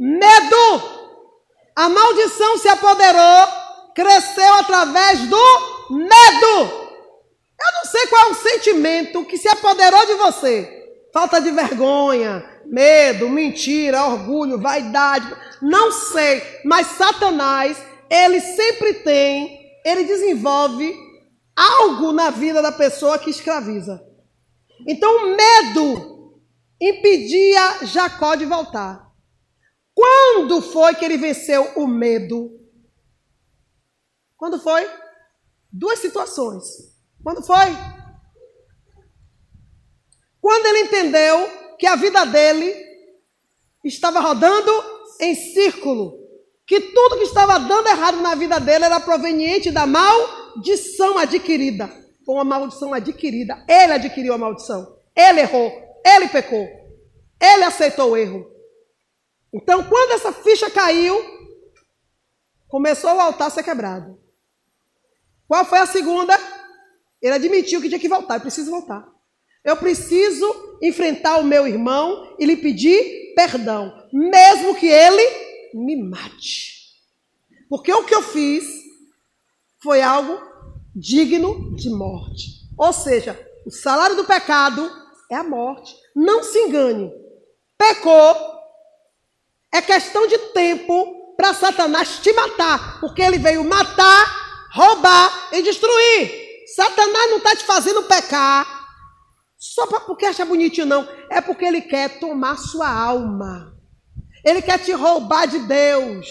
Medo. A maldição se apoderou, cresceu através do medo. Eu não sei qual é o sentimento que se apoderou de você. Falta de vergonha, medo, mentira, orgulho, vaidade. Não sei, mas Satanás, ele sempre tem, ele desenvolve algo na vida da pessoa que escraviza. Então, o medo impedia Jacó de voltar. Quando foi que ele venceu o medo? Quando foi? Duas situações. Quando foi? Quando ele entendeu que a vida dele estava rodando em círculo, que tudo que estava dando errado na vida dele era proveniente da maldição adquirida. Foi uma maldição adquirida. Ele adquiriu a maldição. Ele errou. Ele pecou. Ele aceitou o erro. Então, quando essa ficha caiu, começou o altar a ser quebrado. Qual foi a segunda? Ele admitiu que tinha que voltar. Eu preciso voltar. Eu preciso enfrentar o meu irmão e lhe pedir perdão, mesmo que ele me mate. Porque o que eu fiz foi algo digno de morte. Ou seja, o salário do pecado é a morte. Não se engane. Pecou, é questão de tempo para Satanás te matar, porque ele veio matar, roubar e destruir. Satanás não está te fazendo pecar só porque acha bonitinho, não. É porque ele quer tomar sua alma. Ele quer te roubar de Deus.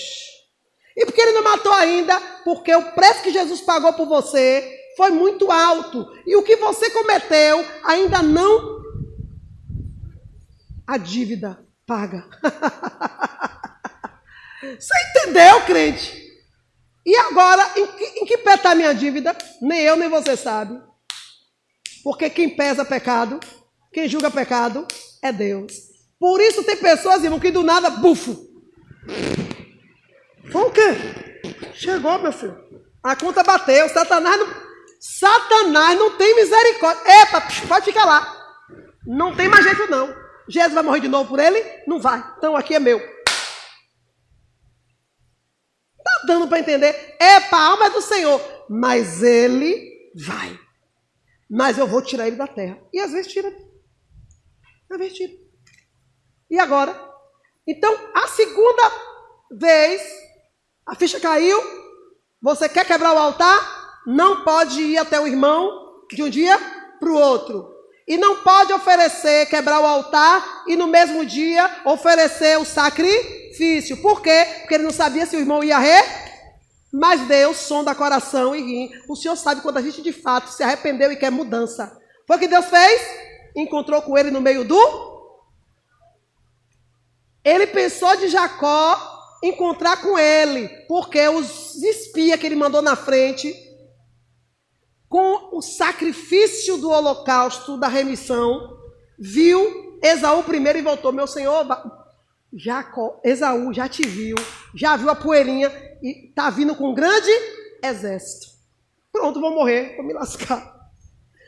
E porque ele não matou ainda? Porque o preço que Jesus pagou por você foi muito alto. E o que você cometeu ainda não. A dívida paga. você entendeu, crente? E agora, em que, em que pé está a minha dívida? Nem eu, nem você sabe. Porque quem pesa pecado, quem julga pecado, é Deus. Por isso tem pessoas, irmão, que do nada, bufo. Foi o quê? Chegou, meu filho. A conta bateu. Satanás não, Satanás não tem misericórdia. Epa, pode ficar lá. Não tem mais jeito, não. Jesus vai morrer de novo por ele? Não vai. Então aqui é meu. Tá dando para entender? É para a alma é do Senhor. Mas ele vai mas eu vou tirar ele da terra. E às vezes tira. Às vezes tira. E agora? Então, a segunda vez, a ficha caiu, você quer quebrar o altar? Não pode ir até o irmão de um dia para o outro. E não pode oferecer, quebrar o altar e no mesmo dia oferecer o sacrifício. Por quê? Porque ele não sabia se o irmão ia re mas Deus sonda coração e ri. O Senhor sabe quando a gente de fato se arrependeu e quer mudança. Foi o que Deus fez? Encontrou com ele no meio do. Ele pensou de Jacó encontrar com ele, porque os espias que ele mandou na frente, com o sacrifício do holocausto, da remissão, viu Esaú primeiro e voltou: Meu senhor, Jacó, Esaú já te viu, já viu a poeirinha e está vindo com um grande exército. Pronto, vou morrer, vou me lascar.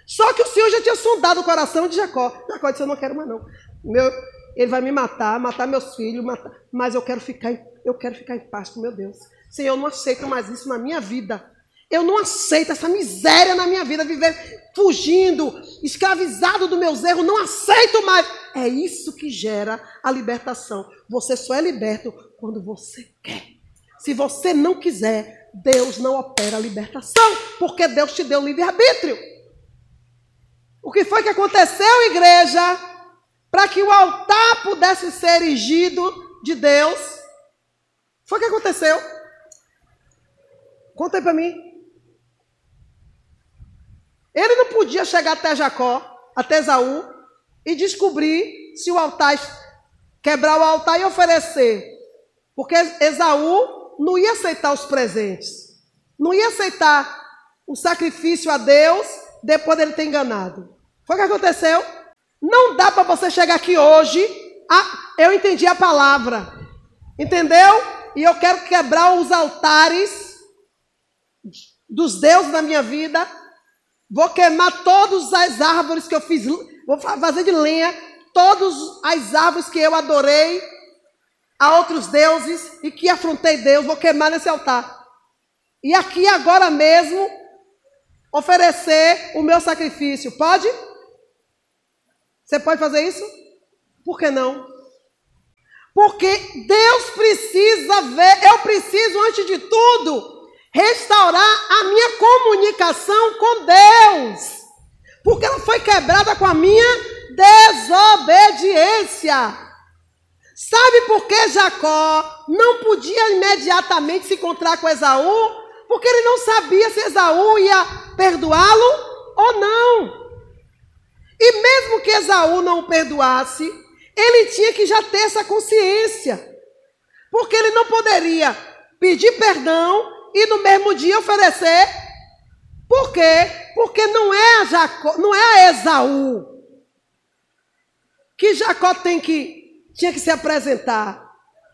Só que o Senhor já tinha sondado o coração de Jacó. Jacó disse: Eu não quero mais, não. Meu, ele vai me matar, matar meus filhos, matar, mas eu quero ficar, eu quero ficar em paz com meu Deus. Senhor, eu não aceito mais isso na minha vida. Eu não aceito essa miséria na minha vida, viver fugindo, escravizado dos meus erros, não aceito mais. É isso que gera a libertação. Você só é liberto quando você quer. Se você não quiser, Deus não opera a libertação, porque Deus te deu livre-arbítrio. O que foi que aconteceu, igreja, para que o altar pudesse ser erigido de Deus? Foi o que aconteceu? Conta aí para mim. Ele não podia chegar até Jacó, até Esaú, e descobrir se o altar, quebrar o altar e oferecer. Porque Esaú não ia aceitar os presentes, não ia aceitar o sacrifício a Deus depois dele ter enganado. Foi o que aconteceu? Não dá para você chegar aqui hoje. Ah, eu entendi a palavra, entendeu? E eu quero quebrar os altares dos deuses na minha vida. Vou queimar todas as árvores que eu fiz, vou fazer de lenha todas as árvores que eu adorei a outros deuses e que afrontei Deus, vou queimar nesse altar. E aqui agora mesmo oferecer o meu sacrifício. Pode? Você pode fazer isso? Por que não? Porque Deus precisa ver, eu preciso, antes de tudo, restaurar a minha comunicação com Deus. Porque ela foi quebrada com a minha desobediência. Sabe por que Jacó não podia imediatamente se encontrar com Esaú? Porque ele não sabia se Esaú ia perdoá-lo ou não. E mesmo que Esaú não o perdoasse, ele tinha que já ter essa consciência. Porque ele não poderia pedir perdão e no mesmo dia oferecer. Por quê? Porque não é a Jacó, não é a Esaú que Jacó tem que tinha que se apresentar.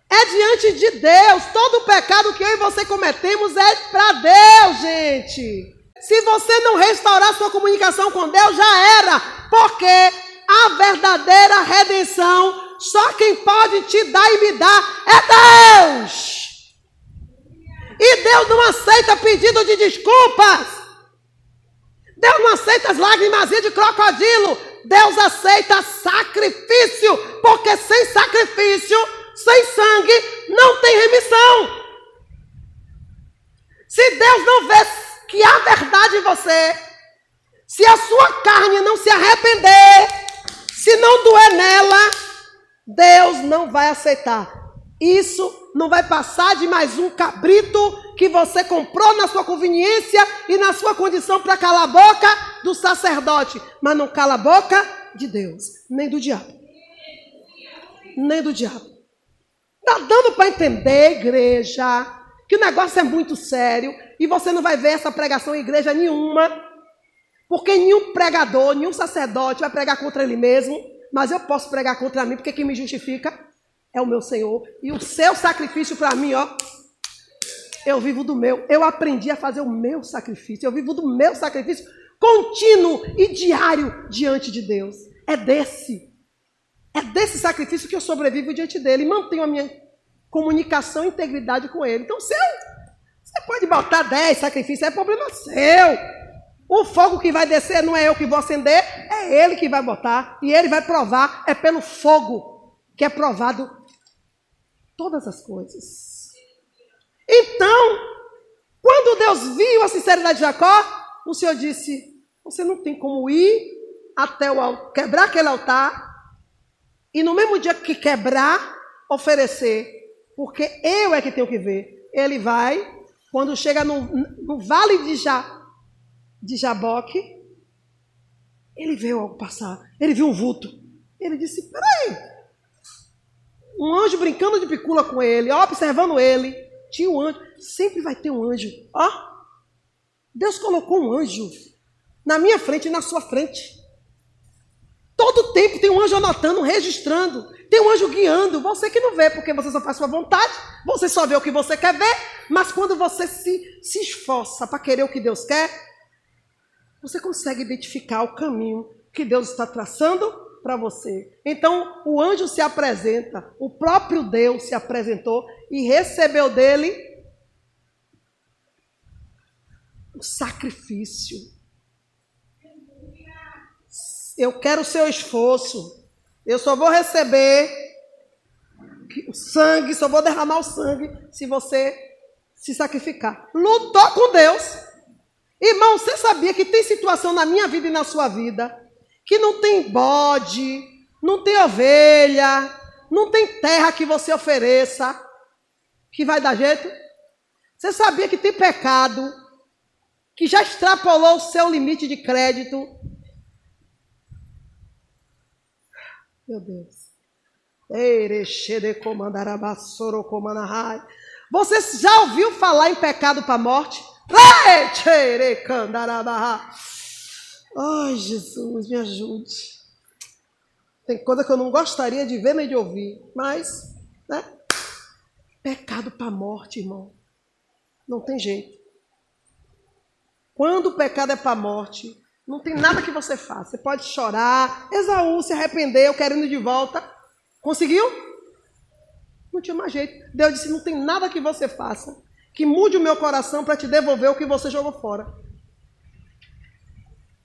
É diante de Deus. Todo o pecado que eu e você cometemos é para Deus, gente. Se você não restaurar sua comunicação com Deus, já era. Porque a verdadeira redenção, só quem pode te dar e me dar é Deus. E Deus não aceita pedido de desculpas. Deus não aceita as lágrimas de crocodilo. Deus aceita sacrifício. Porque sem sacrifício, sem sangue, não tem remissão. Se Deus não vê que há verdade em você, se a sua carne não se arrepender, se não doer nela, Deus não vai aceitar. Isso não vai passar de mais um cabrito que você comprou na sua conveniência e na sua condição para calar a boca do sacerdote, mas não cala a boca de Deus, nem do diabo. Nem do diabo. Está dando para entender, igreja, que o negócio é muito sério e você não vai ver essa pregação em igreja nenhuma, porque nenhum pregador, nenhum sacerdote vai pregar contra ele mesmo, mas eu posso pregar contra mim, porque quem me justifica é o meu Senhor. E o seu sacrifício para mim, ó, eu vivo do meu. Eu aprendi a fazer o meu sacrifício. Eu vivo do meu sacrifício contínuo e diário diante de Deus. É desse. É desse sacrifício que eu sobrevivo diante dele e mantenho a minha comunicação e integridade com ele. Então, seu, você pode botar 10 sacrifícios, é problema seu. O fogo que vai descer não é eu que vou acender, é ele que vai botar. E ele vai provar, é pelo fogo que é provado todas as coisas. Então, quando Deus viu a sinceridade de Jacó, o Senhor disse: Você não tem como ir até o quebrar aquele altar e no mesmo dia que quebrar, oferecer, porque eu é que tenho que ver. Ele vai, quando chega no, no vale de, ja, de Jaboque, ele viu algo passar, ele viu um vulto. Ele disse: Peraí, um anjo brincando de picula com ele, ó, observando ele. Tinha um anjo. Sempre vai ter um anjo. Ó, Deus colocou um anjo na minha frente e na sua frente. Todo tempo tem um anjo anotando, registrando. Tem um anjo guiando. Você que não vê, porque você só faz sua vontade. Você só vê o que você quer ver. Mas quando você se, se esforça para querer o que Deus quer, você consegue identificar o caminho que Deus está traçando para você. Então o anjo se apresenta, o próprio Deus se apresentou e recebeu dele o sacrifício. Eu quero o seu esforço. Eu só vou receber o sangue, só vou derramar o sangue se você se sacrificar. Lutou com Deus. Irmão, você sabia que tem situação na minha vida e na sua vida que não tem bode, não tem ovelha, não tem terra que você ofereça, que vai dar jeito? Você sabia que tem pecado que já extrapolou o seu limite de crédito? Meu Deus. Você já ouviu falar em pecado para a morte? Ai, Jesus, me ajude. Tem coisa que eu não gostaria de ver nem de ouvir, mas, né? Pecado para a morte, irmão. Não tem jeito. Quando o pecado é para a morte, não tem nada que você faça. Você pode chorar, Esaú se arrependeu, querendo de volta. Conseguiu? Não tinha mais jeito. Deus disse: não tem nada que você faça que mude o meu coração para te devolver o que você jogou fora.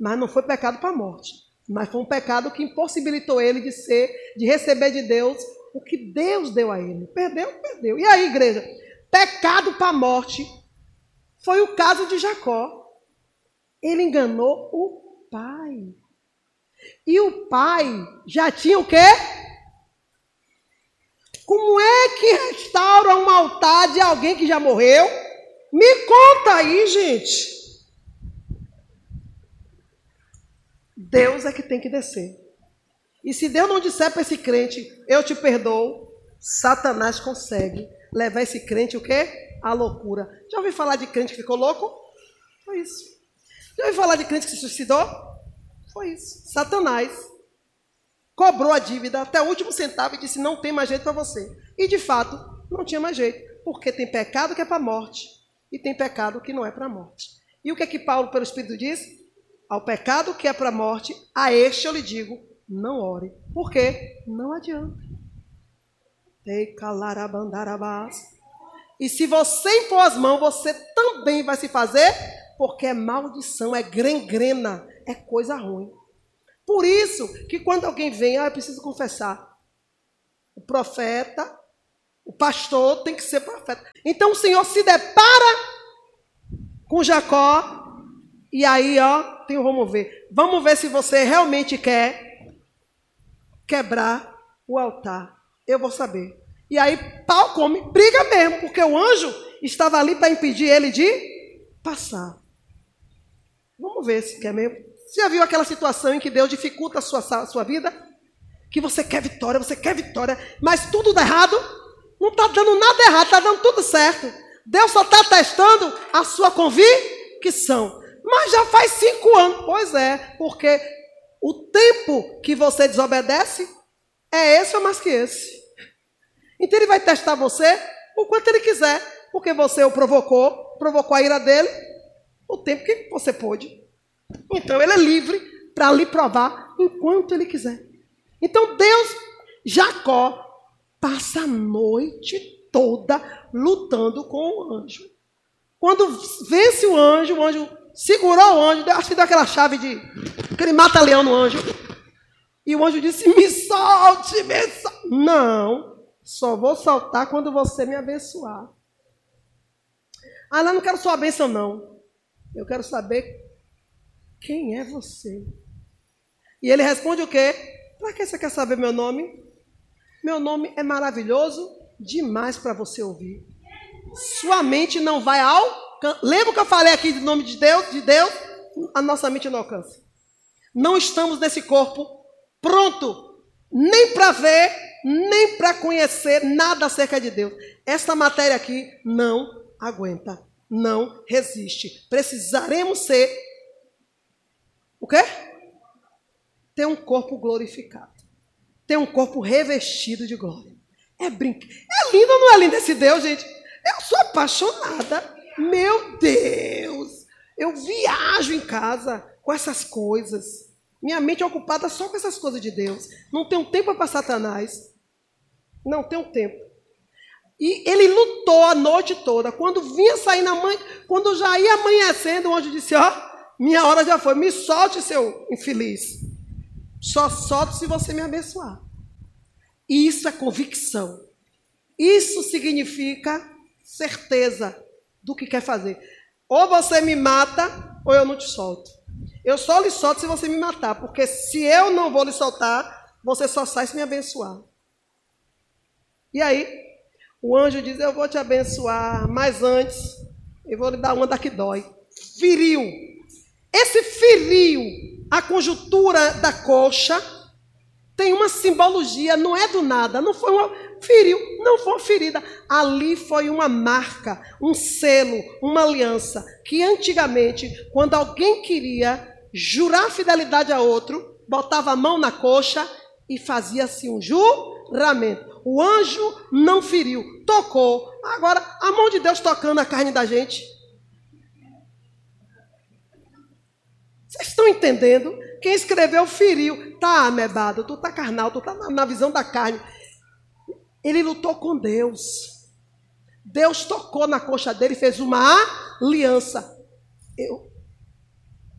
Mas não foi pecado para a morte. Mas foi um pecado que impossibilitou ele de ser, de receber de Deus o que Deus deu a ele. Perdeu, perdeu. E aí, igreja? Pecado para a morte foi o caso de Jacó. Ele enganou o pai. E o pai já tinha o quê? Como é que restaura um altar de alguém que já morreu? Me conta aí, gente. Deus é que tem que descer. E se Deus não disser para esse crente, eu te perdoo, Satanás consegue levar esse crente o quê? A loucura. Já ouviu falar de crente que ficou louco? Foi isso. Já ouviu falar de crente que se suicidou? Foi isso. Satanás cobrou a dívida até o último centavo e disse: não tem mais jeito para você. E de fato, não tinha mais jeito, porque tem pecado que é para a morte e tem pecado que não é para a morte. E o que é que Paulo, pelo Espírito, diz? Ao pecado que é para a morte, a este eu lhe digo: não ore. Por quê? Não adianta. E se você impor as mãos, você também vai se fazer, porque é maldição, é grengrena, é coisa ruim. Por isso que quando alguém vem, ah, eu preciso confessar. O profeta, o pastor tem que ser profeta. Então o Senhor se depara com Jacó e aí, ó, tem o vamos ver. Vamos ver se você realmente quer quebrar o altar. Eu vou saber. E aí, pau come, briga mesmo, porque o anjo estava ali para impedir ele de passar. Vamos ver se quer mesmo. Você já viu aquela situação em que Deus dificulta a sua, a sua vida? Que você quer vitória, você quer vitória, mas tudo dá errado? Não está dando nada errado, está dando tudo certo. Deus só está testando a sua convicção. Mas já faz cinco anos. Pois é, porque o tempo que você desobedece é esse ou mais que esse. Então ele vai testar você o quanto ele quiser, porque você o provocou, provocou a ira dele, o tempo que você pôde. Então ele é livre para lhe provar enquanto ele quiser. Então Deus, Jacó, passa a noite toda lutando com o anjo. Quando vence o anjo, o anjo segurou o anjo, acho que deu aquela chave de. aquele mata-leão no anjo. E o anjo disse: Me solte, me solte. Não, só vou soltar quando você me abençoar. Ah, não, não quero sua bênção, não. Eu quero saber quem é você. E ele responde o quê? Para que você quer saber meu nome? Meu nome é maravilhoso demais para você ouvir. Sua mente não vai ao Lembra que eu falei aqui do nome de Deus? De Deus, a nossa mente não alcança. Não estamos nesse corpo pronto nem para ver, nem para conhecer nada acerca de Deus. Esta matéria aqui não aguenta, não resiste. Precisaremos ser o quê? Ter um corpo glorificado. Ter um corpo revestido de glória. É brinca. É lindo ou não é lindo esse Deus, gente? Eu sou apaixonada. Meu Deus! Eu viajo em casa com essas coisas. Minha mente é ocupada só com essas coisas de Deus. Não tenho tempo para Satanás. Não tenho tempo. E ele lutou a noite toda. Quando vinha sair na mãe, quando já ia amanhecendo, o anjo disse: Ó, oh, minha hora já foi. Me solte, seu infeliz. Só solte se você me abençoar. Isso é convicção. Isso significa certeza do que quer fazer. Ou você me mata, ou eu não te solto. Eu só lhe solto se você me matar, porque se eu não vou lhe soltar, você só sai se me abençoar. E aí, o anjo diz: Eu vou te abençoar, mas antes, eu vou lhe dar uma da que dói. Feriu. Esse feriu a conjuntura da coxa tem uma simbologia, não é do nada, não foi uma, feriu, não foi ferida. Ali foi uma marca, um selo, uma aliança. Que antigamente, quando alguém queria jurar fidelidade a outro, botava a mão na coxa e fazia-se um juramento. O anjo não feriu, tocou. Agora, a mão de Deus tocando a carne da gente. Vocês estão entendendo? Quem escreveu feriu. Tá amebado, tu tá carnal, tu tá na visão da carne. Ele lutou com Deus. Deus tocou na coxa dele e fez uma aliança. Eu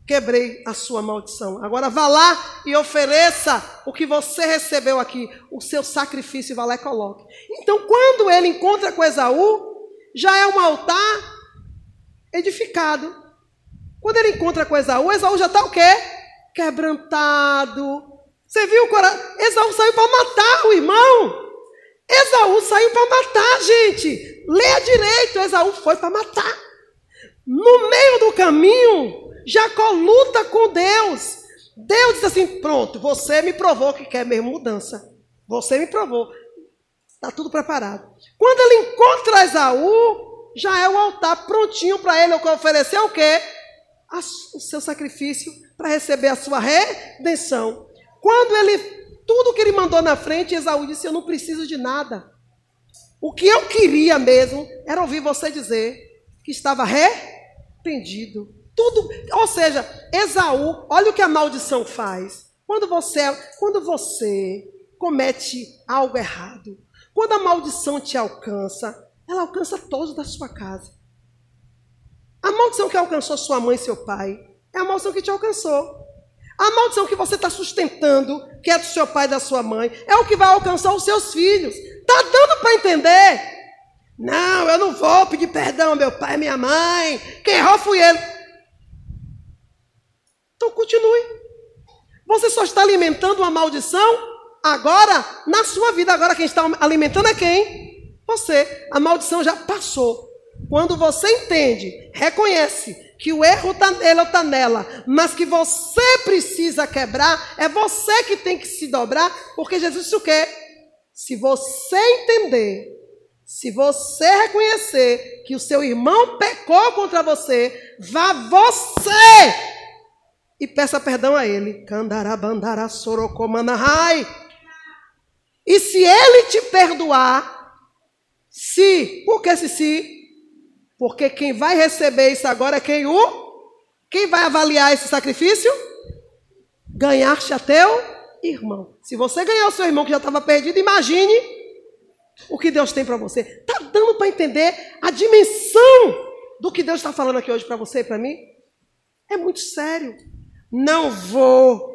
quebrei a sua maldição. Agora vá lá e ofereça o que você recebeu aqui, o seu sacrifício, vá lá e coloque. Então, quando ele encontra com Esaú, já é um altar edificado. Quando ele encontra com Esaú, Esaú já está o quê? Quebrantado. Você viu? Esaú saiu para matar o irmão. Esaú saiu para matar, gente. Leia direito. Esaú foi para matar. No meio do caminho, Jacó luta com Deus. Deus diz assim: pronto, você me provou que quer mesmo mudança. Você me provou. Está tudo preparado. Quando ele encontra Esaú, já é o altar prontinho para ele oferecer o quê? O seu sacrifício para receber a sua redenção. Quando ele, tudo que ele mandou na frente, Esaú disse: Eu não preciso de nada. O que eu queria mesmo era ouvir você dizer que estava arrependido. Tudo, ou seja, Esaú, olha o que a maldição faz. Quando você, quando você comete algo errado, quando a maldição te alcança, ela alcança todos da sua casa. A maldição que alcançou sua mãe e seu pai é a maldição que te alcançou. A maldição que você está sustentando, que é do seu pai e da sua mãe, é o que vai alcançar os seus filhos. Está dando para entender? Não, eu não vou pedir perdão meu pai minha mãe. Quem errou fui ele. Então continue. Você só está alimentando uma maldição agora na sua vida. Agora quem está alimentando é quem? Você. A maldição já passou. Quando você entende, reconhece que o erro está nele ou está nela, mas que você precisa quebrar, é você que tem que se dobrar, porque Jesus disse o quê? Se você entender, se você reconhecer que o seu irmão pecou contra você, vá você e peça perdão a ele. E se ele te perdoar, se, por que se se? Porque quem vai receber isso agora é quem o? Quem vai avaliar esse sacrifício? Ganhar-te a teu irmão. Se você ganhar o seu irmão que já estava perdido, imagine o que Deus tem para você. Está dando para entender a dimensão do que Deus está falando aqui hoje para você e para mim? É muito sério. Não vou.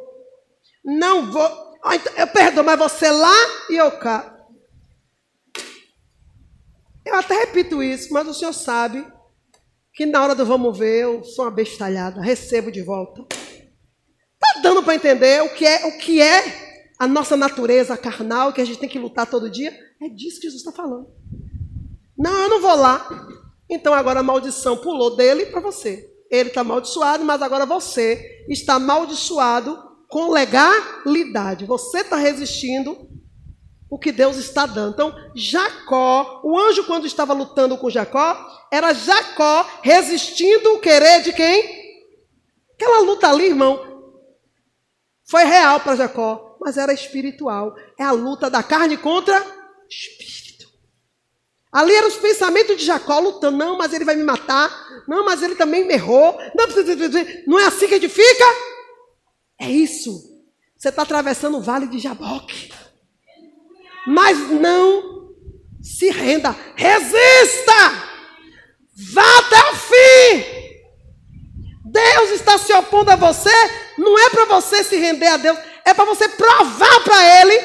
Não vou. Então, eu perdoo, mas você lá e eu cá. Eu até repito isso, mas o senhor sabe que na hora do vamos ver eu sou uma bestalhada, recebo de volta. Tá dando para entender o que é o que é a nossa natureza carnal que a gente tem que lutar todo dia? É disso que Jesus está falando. Não, eu não vou lá. Então agora a maldição pulou dele para você. Ele está amaldiçoado, mas agora você está amaldiçoado com legalidade. Você está resistindo o que Deus está dando. Então, Jacó, o anjo, quando estava lutando com Jacó, era Jacó resistindo o querer de quem? Aquela luta ali, irmão, foi real para Jacó, mas era espiritual. É a luta da carne contra espírito. Ali eram os pensamentos de Jacó lutando. Não, mas ele vai me matar. Não, mas ele também me errou. Não, não é assim que edifica? É isso. Você está atravessando o vale de Jaboque. Mas não se renda. Resista! Vá até o fim! Deus está se opondo a você, não é para você se render a Deus, é para você provar para Ele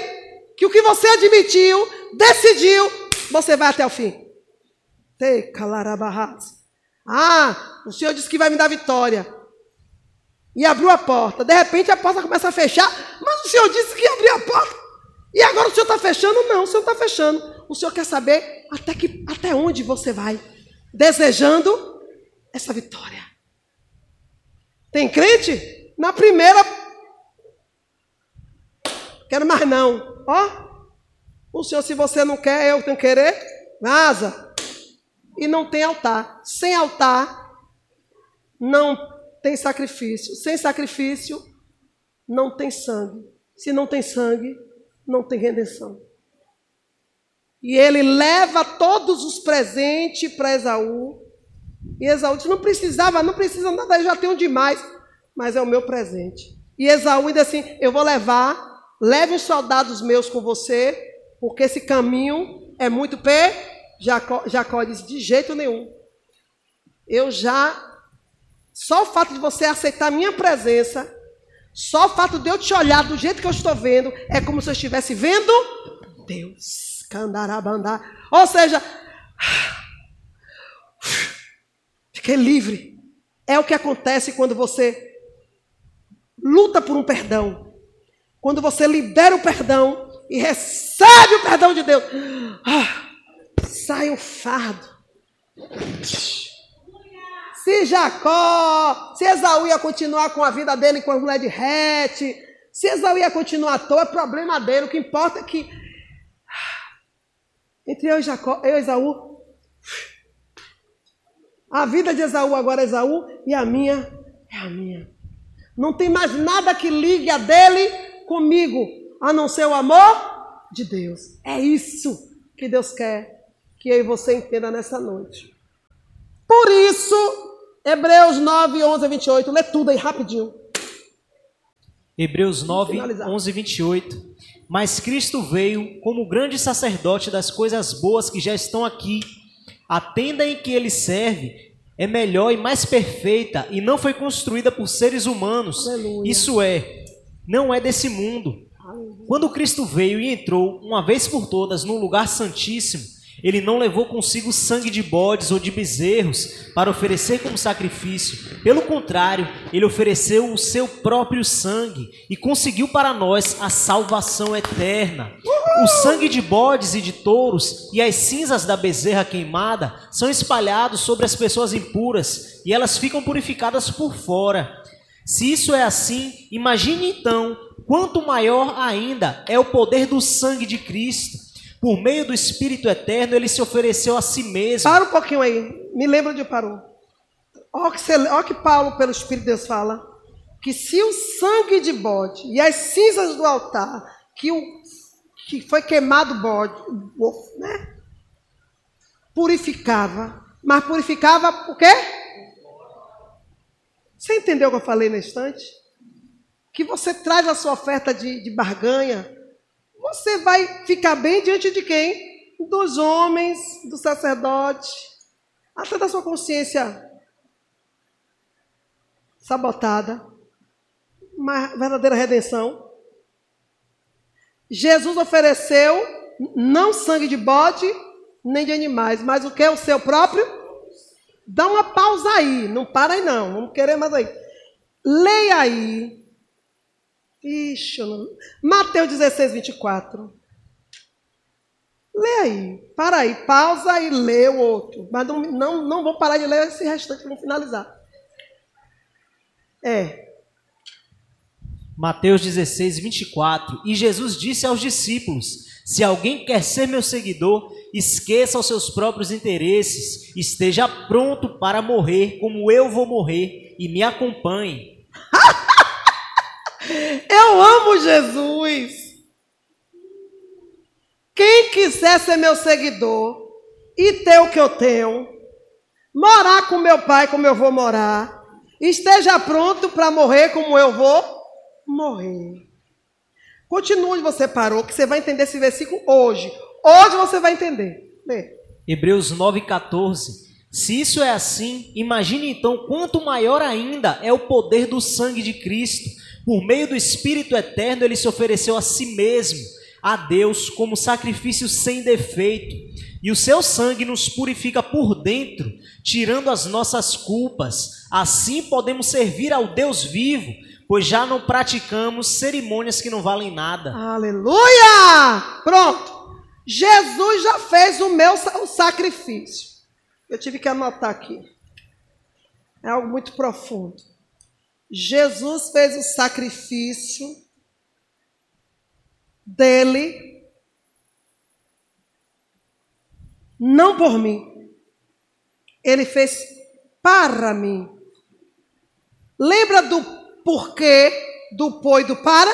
que o que você admitiu, decidiu, você vai até o fim. Ah, o Senhor disse que vai me dar vitória. E abriu a porta. De repente a porta começa a fechar. Mas o Senhor disse que ia abrir a porta. E agora o senhor está fechando? Não, o senhor está fechando. O senhor quer saber até, que, até onde você vai, desejando essa vitória. Tem crente? Na primeira, quero mais não. Ó, o senhor, se você não quer, eu tenho que querer, vaza. E não tem altar. Sem altar, não tem sacrifício. Sem sacrifício, não tem sangue. Se não tem sangue, não tem redenção. E ele leva todos os presentes para Esaú. E Esaú disse: Não precisava, não precisa nada, eu já tenho demais. Mas é o meu presente. E Esaú ainda assim: Eu vou levar, leve os soldados meus com você, porque esse caminho é muito P. Jacó, Jacó disse: de jeito nenhum. Eu já. Só o fato de você aceitar minha presença, só o fato de eu te olhar do jeito que eu estou vendo, é como se eu estivesse vendo Deus. Candarabandá. Ou seja, fiquei livre. É o que acontece quando você luta por um perdão. Quando você libera o perdão e recebe o perdão de Deus, ah, sai o fardo. Se Jacó, se Esaú ia continuar com a vida dele com a mulher de Rete, se Esaú ia continuar à toa, é problema dele. O que importa é que entre eu e, Jacó, eu e Esaú, a vida de Esaú agora é Esaú e a minha é a minha. Não tem mais nada que ligue a dele comigo, a não ser o amor de Deus. É isso que Deus quer que eu e você entenda nessa noite. Por isso, Hebreus 9, 11 28, lê tudo aí rapidinho. Hebreus 9, 11 28. Mas Cristo veio como grande sacerdote das coisas boas que já estão aqui. A tenda em que ele serve é melhor e mais perfeita e não foi construída por seres humanos. Aleluia. Isso é, não é desse mundo. Quando Cristo veio e entrou uma vez por todas no lugar santíssimo, ele não levou consigo sangue de bodes ou de bezerros para oferecer como sacrifício. Pelo contrário, ele ofereceu o seu próprio sangue e conseguiu para nós a salvação eterna. O sangue de bodes e de touros e as cinzas da bezerra queimada são espalhados sobre as pessoas impuras e elas ficam purificadas por fora. Se isso é assim, imagine então quanto maior ainda é o poder do sangue de Cristo por meio do Espírito Eterno, ele se ofereceu a si mesmo. Para um pouquinho aí. Me lembra de parou. Olha que, que Paulo, pelo Espírito de Deus, fala. Que se o sangue de bode e as cinzas do altar, que, o, que foi queimado bode, né? Purificava. Mas purificava o quê? Você entendeu o que eu falei na instante? Que você traz a sua oferta de, de barganha você vai ficar bem diante de quem? Dos homens, do sacerdote, até da sua consciência sabotada. Uma verdadeira redenção. Jesus ofereceu não sangue de bode, nem de animais, mas o que é o seu próprio? Dá uma pausa aí, não para aí não, vamos querer mais aí. Leia aí Ixi, não... Mateus 16, 24. Lê aí. Para aí. Pausa e lê o outro. Mas não, não, não vou parar de ler esse restante, vamos finalizar. É. Mateus 16, 24. E Jesus disse aos discípulos: Se alguém quer ser meu seguidor, esqueça os seus próprios interesses, esteja pronto para morrer, como eu vou morrer, e me acompanhe. Eu amo Jesus. Quem quiser ser meu seguidor e ter o que eu tenho, morar com meu pai como eu vou morar, esteja pronto para morrer como eu vou morrer. Continue você parou, que você vai entender esse versículo hoje. Hoje você vai entender. Lê. Hebreus 9,14. Se isso é assim, imagine então quanto maior ainda é o poder do sangue de Cristo por meio do Espírito Eterno, ele se ofereceu a si mesmo, a Deus, como sacrifício sem defeito. E o seu sangue nos purifica por dentro, tirando as nossas culpas. Assim podemos servir ao Deus vivo, pois já não praticamos cerimônias que não valem nada. Aleluia! Pronto. Jesus já fez o meu o sacrifício. Eu tive que anotar aqui. É algo muito profundo. Jesus fez o sacrifício dele, não por mim, ele fez para mim. Lembra do porquê do pô e do para?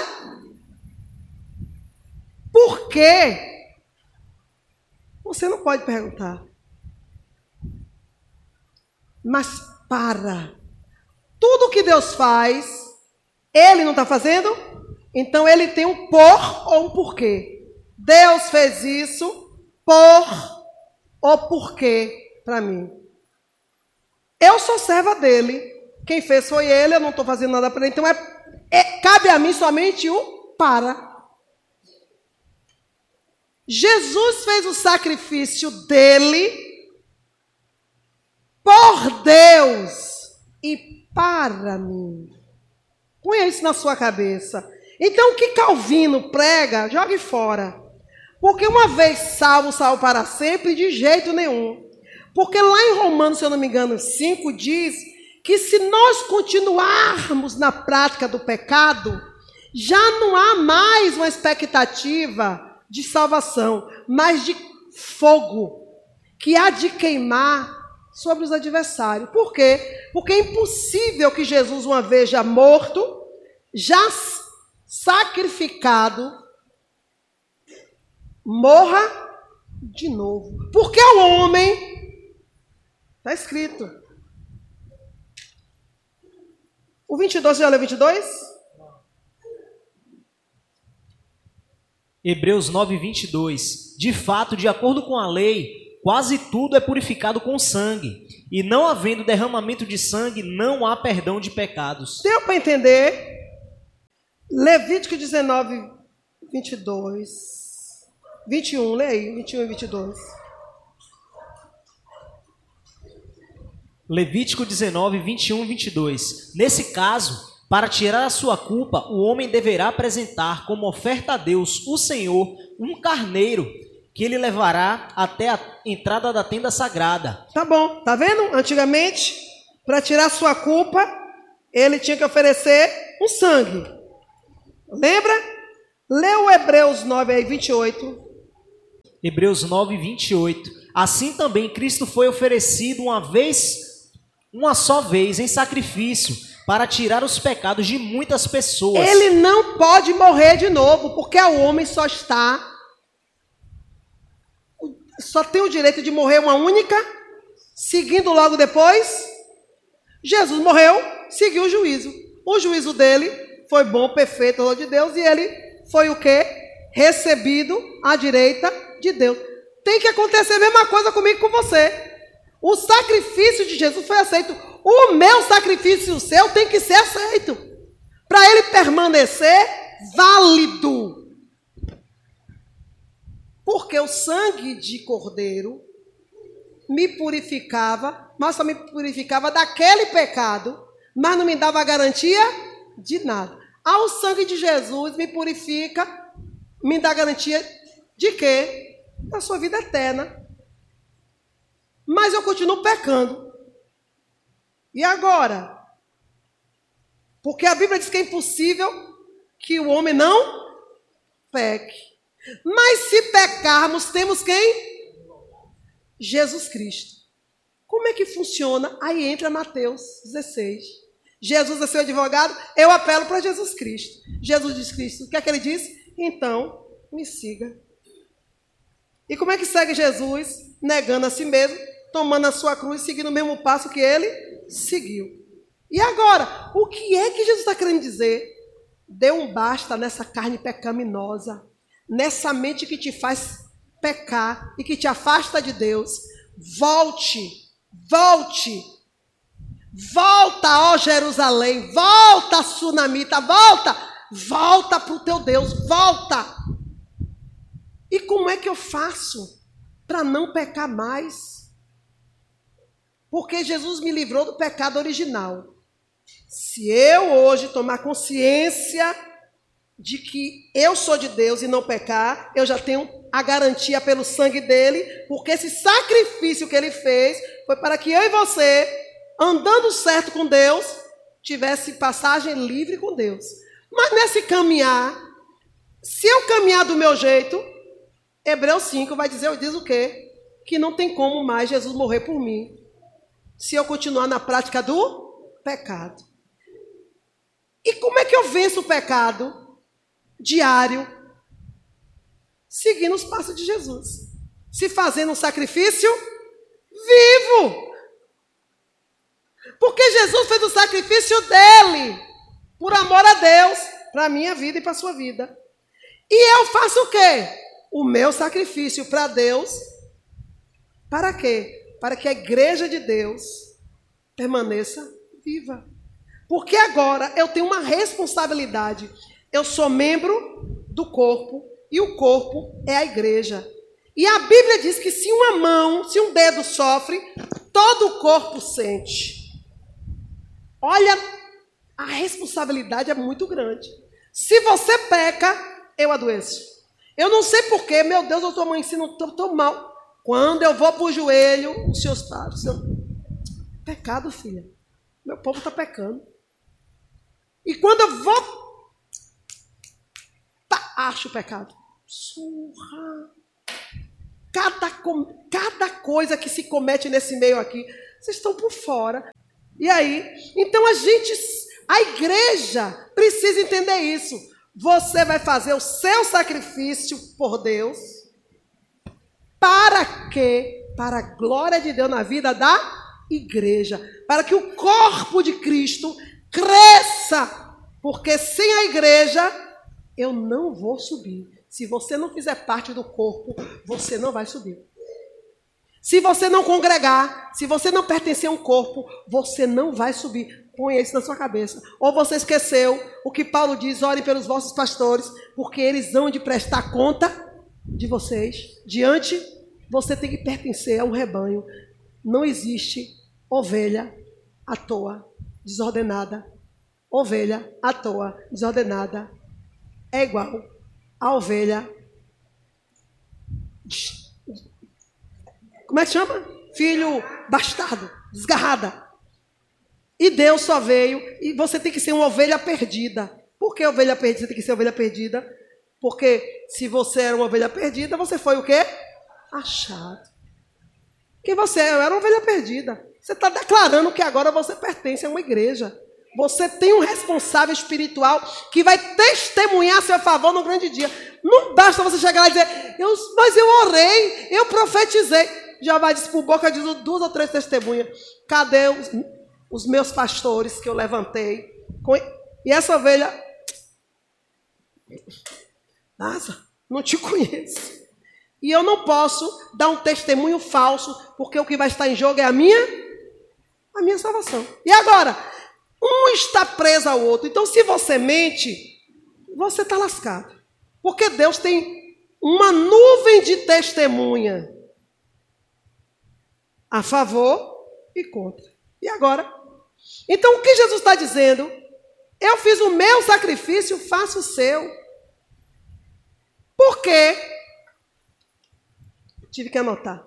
Por quê? Você não pode perguntar. Mas para. Tudo que Deus faz, Ele não está fazendo? Então Ele tem um por ou um porquê. Deus fez isso por ou porque para mim. Eu sou serva dele. Quem fez foi ele, eu não estou fazendo nada para ele. Então é, é, cabe a mim somente o para. Jesus fez o sacrifício dele por Deus e para mim. Ponha isso na sua cabeça. Então, o que Calvino prega, jogue fora. Porque uma vez salvo, salvo para sempre, de jeito nenhum. Porque lá em Romanos, se eu não me engano, 5 diz que se nós continuarmos na prática do pecado, já não há mais uma expectativa de salvação, mas de fogo que há de queimar sobre os adversários. Por quê? Porque é impossível que Jesus, uma vez já morto, já sacrificado, morra de novo. Porque o homem, está escrito. O 22, você já leu 22? Hebreus 9, 22. De fato, de acordo com a lei, quase tudo é purificado com sangue, e não havendo derramamento de sangue, não há perdão de pecados. Deu para entender? Levítico 19, 22. 21, leia aí, 21 e 22. Levítico 19, 21 e 22. Nesse caso, para tirar a sua culpa, o homem deverá apresentar como oferta a Deus, o Senhor, um carneiro que ele levará até a entrada da tenda sagrada. Tá bom, tá vendo? Antigamente, para tirar sua culpa, ele tinha que oferecer um sangue. Lembra? Leu Hebreus 9 aí 28. Hebreus 9, 28. Assim também Cristo foi oferecido uma vez, uma só vez, em sacrifício, para tirar os pecados de muitas pessoas. Ele não pode morrer de novo, porque o homem só está só tem o direito de morrer uma única, seguindo logo depois. Jesus morreu, seguiu o juízo. O juízo dele foi bom, perfeito, de Deus, e ele foi o que? Recebido à direita de Deus. Tem que acontecer a mesma coisa comigo e com você. O sacrifício de Jesus foi aceito. O meu sacrifício e o seu tem que ser aceito. Para ele permanecer válido. Porque o sangue de cordeiro me purificava, mas só me purificava daquele pecado, mas não me dava garantia de nada. Ao sangue de Jesus me purifica, me dá garantia de quê? Da sua vida eterna. Mas eu continuo pecando. E agora? Porque a Bíblia diz que é impossível que o homem não peque. Mas se pecarmos, temos quem? Jesus Cristo. Como é que funciona? Aí entra Mateus 16. Jesus é seu advogado, eu apelo para Jesus Cristo. Jesus diz Cristo, o que é que ele diz? Então, me siga. E como é que segue Jesus? Negando a si mesmo, tomando a sua cruz, seguindo o mesmo passo que ele seguiu. E agora, o que é que Jesus está querendo dizer? Dê um basta nessa carne pecaminosa nessa mente que te faz pecar e que te afasta de Deus. Volte, volte, volta, ó Jerusalém, volta, Sunamita, volta, volta para o teu Deus, volta. E como é que eu faço para não pecar mais? Porque Jesus me livrou do pecado original. Se eu hoje tomar consciência de que eu sou de Deus e não pecar, eu já tenho a garantia pelo sangue dele, porque esse sacrifício que ele fez foi para que eu e você, andando certo com Deus, tivesse passagem livre com Deus. Mas nesse caminhar, se eu caminhar do meu jeito, Hebreus 5 vai dizer, diz o quê? Que não tem como mais Jesus morrer por mim, se eu continuar na prática do pecado. E como é que eu venço o pecado? Diário, seguindo os passos de Jesus, se fazendo um sacrifício vivo. Porque Jesus fez o sacrifício dele, por amor a Deus, para a minha vida e para a sua vida. E eu faço o quê? o meu sacrifício para Deus. Para quê? Para que a igreja de Deus permaneça viva. Porque agora eu tenho uma responsabilidade. Eu sou membro do corpo e o corpo é a igreja. E a Bíblia diz que se uma mão, se um dedo sofre, todo o corpo sente. Olha, a responsabilidade é muito grande. Se você peca, eu adoeço. Eu não sei porquê, meu Deus, eu estou amanhecendo, estou tão mal. Quando eu vou para o joelho, o senhor senhor... Pecado, filha. Meu povo está pecando. E quando eu vou. Acho o pecado. Surra. Cada, cada coisa que se comete nesse meio aqui, vocês estão por fora. E aí? Então a gente, a igreja precisa entender isso. Você vai fazer o seu sacrifício por Deus. Para quê? Para a glória de Deus na vida da igreja. Para que o corpo de Cristo cresça. Porque sem a igreja, eu não vou subir. Se você não fizer parte do corpo, você não vai subir. Se você não congregar, se você não pertencer a um corpo, você não vai subir. Põe isso na sua cabeça. Ou você esqueceu o que Paulo diz: orem pelos vossos pastores, porque eles vão de prestar conta de vocês. Diante, você tem que pertencer a um rebanho. Não existe ovelha à toa, desordenada. Ovelha à toa, desordenada, é igual a ovelha. Como é que chama? Filho bastardo, desgarrada. E Deus só veio, e você tem que ser uma ovelha perdida. Por que ovelha perdida? Você tem que ser ovelha perdida. Porque se você era uma ovelha perdida, você foi o quê? Achado. Que você era uma ovelha perdida. Você está declarando que agora você pertence a uma igreja. Você tem um responsável espiritual que vai testemunhar a seu favor no grande dia. Não basta você chegar lá e dizer, eu, mas eu orei, eu profetizei. Já vai dizer por boca de duas ou três testemunhas. Cadê os, os meus pastores que eu levantei? E essa ovelha. Nossa, não te conheço. E eu não posso dar um testemunho falso, porque o que vai estar em jogo é a minha, a minha salvação. E agora? Um está preso ao outro. Então, se você mente, você está lascado. Porque Deus tem uma nuvem de testemunha a favor e contra. E agora? Então, o que Jesus está dizendo? Eu fiz o meu sacrifício, faça o seu. Por quê? Tive que anotar.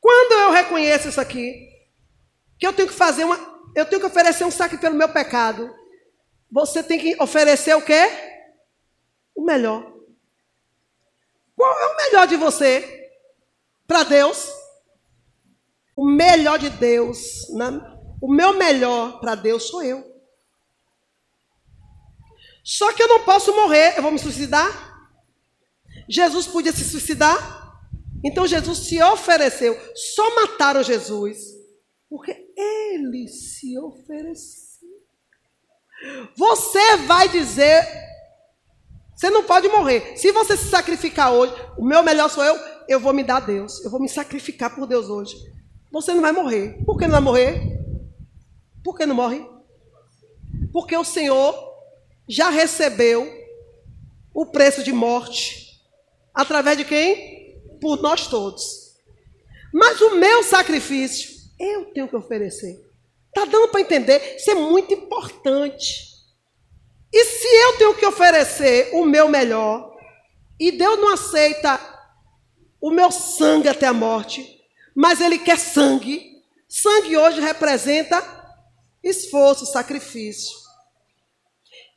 Quando eu reconheço isso aqui, que eu tenho que fazer uma, eu tenho que oferecer um sacrifício pelo meu pecado. Você tem que oferecer o quê? O melhor. Qual é o melhor de você para Deus? O melhor de Deus, o meu melhor para Deus sou eu. Só que eu não posso morrer, eu vou me suicidar. Jesus podia se suicidar, então Jesus se ofereceu. Só mataram Jesus porque ele se ofereceu. Você vai dizer, você não pode morrer. Se você se sacrificar hoje, o meu melhor sou eu, eu vou me dar a Deus. Eu vou me sacrificar por Deus hoje. Você não vai morrer. Por que não vai morrer? Por que não morre? Porque o Senhor já recebeu o preço de morte. Através de quem? Por nós todos. Mas o meu sacrifício eu tenho que oferecer. Está dando para entender? Isso é muito importante. E se eu tenho que oferecer o meu melhor, e Deus não aceita o meu sangue até a morte, mas Ele quer sangue, sangue hoje representa esforço, sacrifício.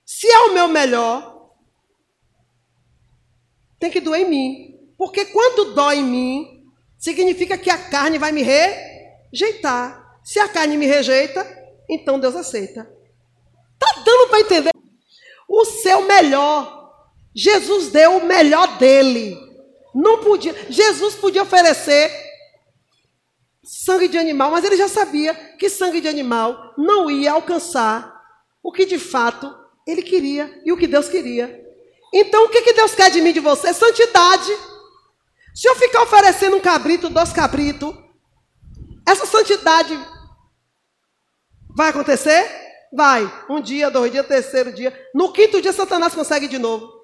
Se é o meu melhor, tem que doer em mim. Porque quando dói em mim, significa que a carne vai me re rejeitar. Se a carne me rejeita, então Deus aceita. Tá dando para entender? O seu melhor. Jesus deu o melhor dele. Não podia. Jesus podia oferecer sangue de animal, mas ele já sabia que sangue de animal não ia alcançar o que de fato ele queria e o que Deus queria. Então o que, que Deus quer de mim de você? Santidade. Se eu ficar oferecendo um cabrito, dois cabritos, essa santidade vai acontecer? Vai. Um dia, dois dias, terceiro dia. No quinto dia, Satanás consegue de novo.